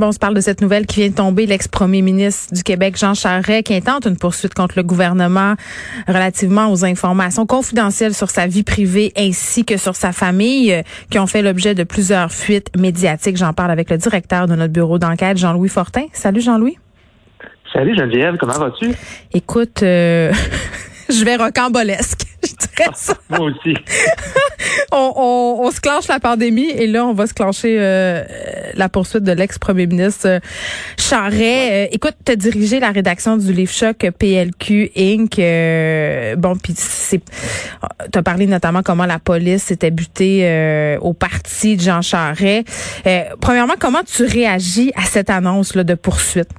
Bon, on se parle de cette nouvelle qui vient de tomber, l'ex-premier ministre du Québec, Jean Charest, qui intente une poursuite contre le gouvernement relativement aux informations confidentielles sur sa vie privée ainsi que sur sa famille, euh, qui ont fait l'objet de plusieurs fuites médiatiques. J'en parle avec le directeur de notre bureau d'enquête, Jean-Louis Fortin. Salut, Jean-Louis. Salut Geneviève, comment vas-tu? Écoute, euh, je vais rocambolesque. Je dirais ça. Moi aussi. on, on, on, se clenche la pandémie et là, on va se clencher euh, la poursuite de l'ex-premier ministre euh, Charret. Euh, écoute, tu as dirigé la rédaction du livre choc PLQ Inc. Euh, bon, puis c'est, tu as parlé notamment comment la police s'était butée euh, au parti de Jean Charret. premièrement, comment tu réagis à cette annonce là, de poursuite?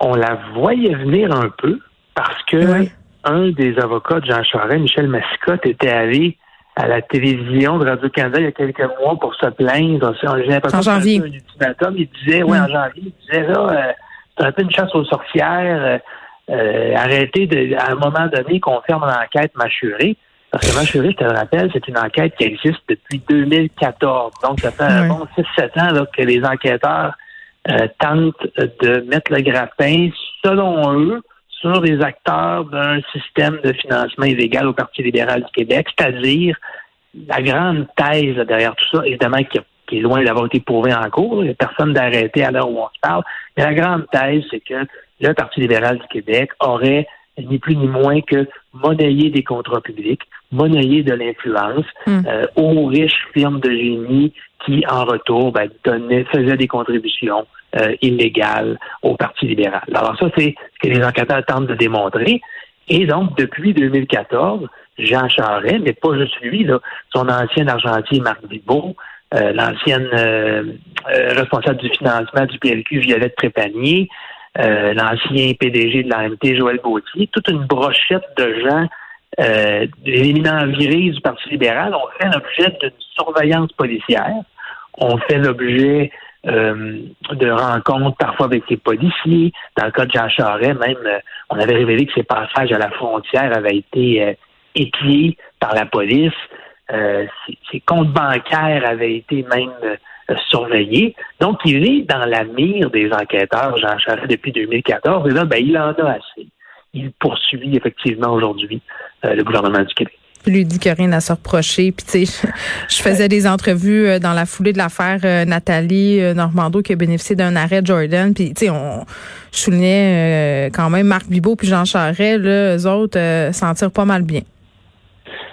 On la voyait venir un peu parce que un des avocats de Jean Charest, Michel Mascotte, était allé à la télévision de Radio-Canada il y a quelques mois pour se plaindre. J'ai l'impression en janvier. Un ultimatum. Il disait, oui, en janvier, il disait, là, euh, c'est un peu une chasse aux sorcières. Euh, arrêtez de, à un moment donné qu'on ferme l'enquête Machuré. Parce que Machuré, je te le rappelle, c'est une enquête qui existe depuis 2014. Donc, ça fait un bon 6-7 ans là, que les enquêteurs euh, tentent de mettre le grappin, selon eux, sur les acteurs d'un système de financement illégal au Parti libéral du Québec, c'est-à-dire la grande thèse derrière tout ça, évidemment qui, qui est loin d'avoir été prouvée en cours, il n'y a personne d'arrêté à l'heure où on se parle, mais la grande thèse, c'est que le Parti libéral du Québec aurait ni plus ni moins que monnayer des contrats publics, monnayer de l'influence mm. euh, aux riches firmes de génie qui, en retour, ben, donnaient, faisaient des contributions euh, illégales au Parti libéral. Alors ça, c'est ce que les enquêteurs tentent de démontrer. Et donc, depuis 2014, Jean Charest, mais pas juste lui, là, son ancien argentier Marc Bibot, euh, l'ancienne euh, responsable du financement du PLQ, Violette Trépanier, euh, l'ancien PDG de l'AMT, Joël Gauthier, toute une brochette de gens euh, éminents virés du Parti libéral ont fait l'objet d'une surveillance policière, ont fait l'objet euh, de rencontres parfois avec les policiers. Dans le cas de Jean Charest, même, euh, on avait révélé que ses passages à la frontière avaient été euh, épiés par la police. Ses, ses, comptes bancaires avaient été même surveillé. Donc, il est dans la mire des enquêteurs, Jean Charest, depuis 2014. Et là, ben, il en a assez. Il poursuit effectivement aujourd'hui euh, le gouvernement du Québec. Il lui dit qu'il n'y a rien à se reprocher. Puis, tu sais, je, je, faisais des entrevues dans la foulée de l'affaire euh, Nathalie euh, Normando qui a bénéficié d'un arrêt Jordan. Puis, tu sais, on je soulignais euh, quand même Marc Bibot puis Jean Charest, là, eux autres euh, s'en tirent pas mal bien.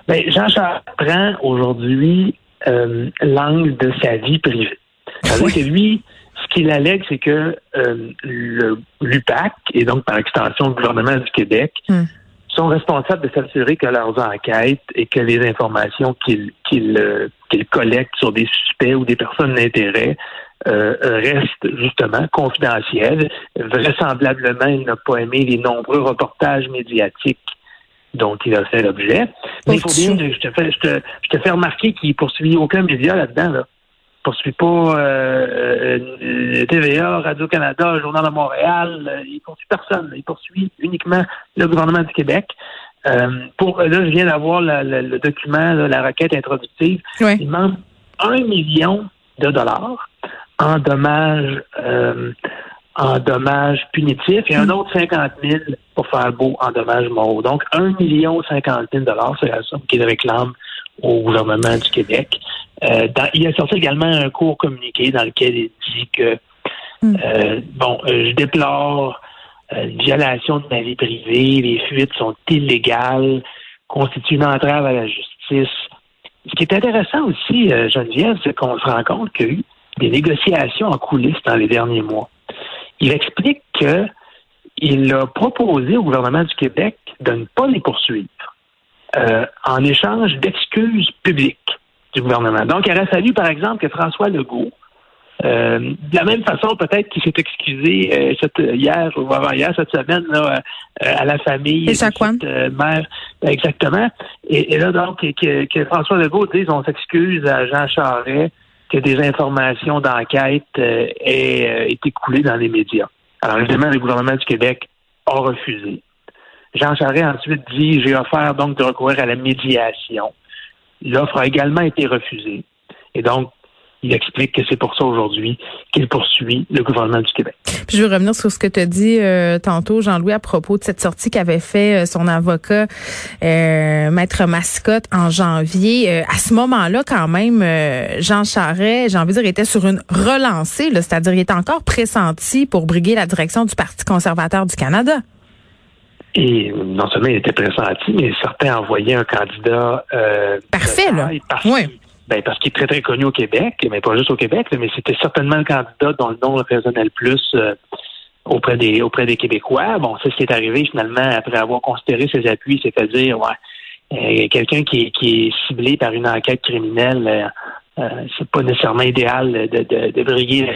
Bien, Jean Charest prend aujourd'hui euh, l'angle de sa vie privée. C'est-à-dire que lui, ce qu'il allègue, c'est que euh, le l'UPAC, et donc par extension le gouvernement du Québec, mm. sont responsables de s'assurer que leurs enquêtes et que les informations qu'ils qu'ils euh, qu'ils collectent sur des suspects ou des personnes d'intérêt euh, restent justement confidentielles. Vraisemblablement, il n'a pas aimé les nombreux reportages médiatiques dont il a fait l'objet. Mais il faut bien, je te fais, je te, je te fais remarquer qu'il poursuit aucun média là-dedans. Là. Il poursuit pas euh, euh, TVA, Radio-Canada, Journal de Montréal. Euh, il poursuit personne. Il poursuit uniquement le gouvernement du Québec. Euh, pour là, je viens d'avoir le, document, là, la requête introductive. Oui. Il demande un million de dollars en dommages en dommages punitifs et un autre 50 000 pour faire beau en dommages moraux. Donc, 1 million 50 000 c'est la somme qu'il réclame au gouvernement du Québec. Euh, dans, il a sorti également un court communiqué dans lequel il dit que, euh, bon, euh, je déplore une violation de ma vie privée, les fuites sont illégales, constituent une entrave à la justice. Ce qui est intéressant aussi, Geneviève, c'est qu'on se rend compte qu'il y a eu des négociations en coulisses dans les derniers mois. Il explique qu'il a proposé au gouvernement du Québec de ne pas les poursuivre euh, en échange d'excuses publiques du gouvernement. Donc, il aurait fallu, par exemple, que François Legault Euh, de la même façon, peut-être qu'il s'est excusé euh, cette, hier ou avant-hier, cette semaine, là, euh, à la famille Et de cette euh, mère. Exactement. Et, et là, donc, que, que, François Legault dise on s'excuse à Jean Charest que des informations d'enquête aient été coulées dans les médias. Alors, évidemment, le gouvernement du Québec a refusé. Jean Charest ensuite dit j'ai offert donc de recourir à la médiation. L'offre a également été refusée. Et donc, il explique que c'est pour ça aujourd'hui qu'il poursuit le gouvernement du Québec. je veux revenir sur ce que tu as dit euh, tantôt, Jean-Louis, à propos de cette sortie qu'avait fait euh, son avocat, euh, Maître Mascotte, en janvier. à ce moment-là, quand même, Jean Charret, j'ai envie de dire, était sur une relancée, c'est-à-dire il était encore pressenti pour briguer la direction du Parti conservateur du Canada. Et non seulement il était pressenti, mais certains envoyaient un candidat parfait, là. Oui ben, parce qu'il est très, très connu au Québec, mais pas juste au Québec, mais c'était certainement le candidat dont le nom résonnait le plus euh, auprès des auprès des Québécois. Bon, c'est ce qui est arrivé finalement après avoir considéré ses appuis, c'est-à-dire ouais, euh, quelqu'un qui, est ciblé par une enquête criminelle, euh, c'est pas nécessairement idéal de, de, de briller.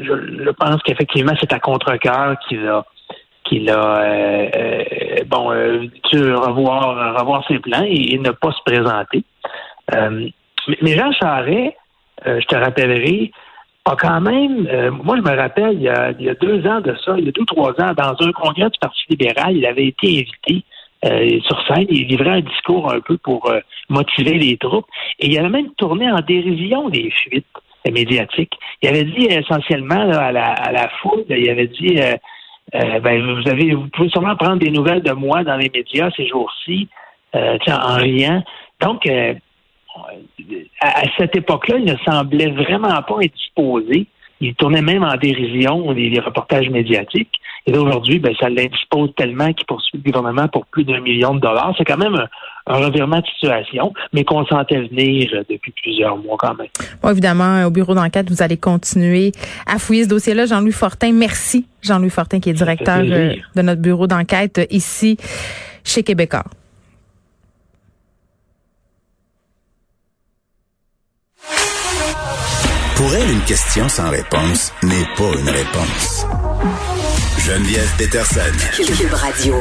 Je, je pense qu'effectivement, c'est à contre-cœur qu'il a qu'il a euh, euh, bon euh, revoir revoir ses plans et, ne pas se présenter. mais Jean Charest, je te rappellerai, a quand même, moi je me rappelle, il y, a, deux ans de ça, il y a deux, trois ans, dans un congrès du Parti libéral, il avait été invité sur scène, il livrait un discours un peu pour motiver les troupes, et il avait même tourné en dérision des fuites médiatiques. Il avait dit essentiellement à, la, à la foule, il avait dit euh, ben, vous avez, vous pouvez sûrement prendre des nouvelles de moi dans les médias ces jours-ci, euh, en riant. Donc, euh, à, cette époque-là, il ne semblait vraiment pas être disposé. Il tournait même en dérision les, reportages médiatiques. Et aujourd'hui, ben, ça l'indispose tellement qu'il poursuit le gouvernement pour plus d'un million de dollars. C'est quand même un, un revirement de situation, mais qu'on sentait venir depuis plusieurs mois quand même. Bon, évidemment, au bureau d'enquête, vous allez continuer à fouiller ce dossier-là. Jean-Louis Fortin, merci. Jean-Louis Fortin, qui est directeur euh, de notre bureau d'enquête ici chez Québécois. Pour elle, une question sans réponse n'est pas une réponse. Geneviève Peterson. Cube Radio.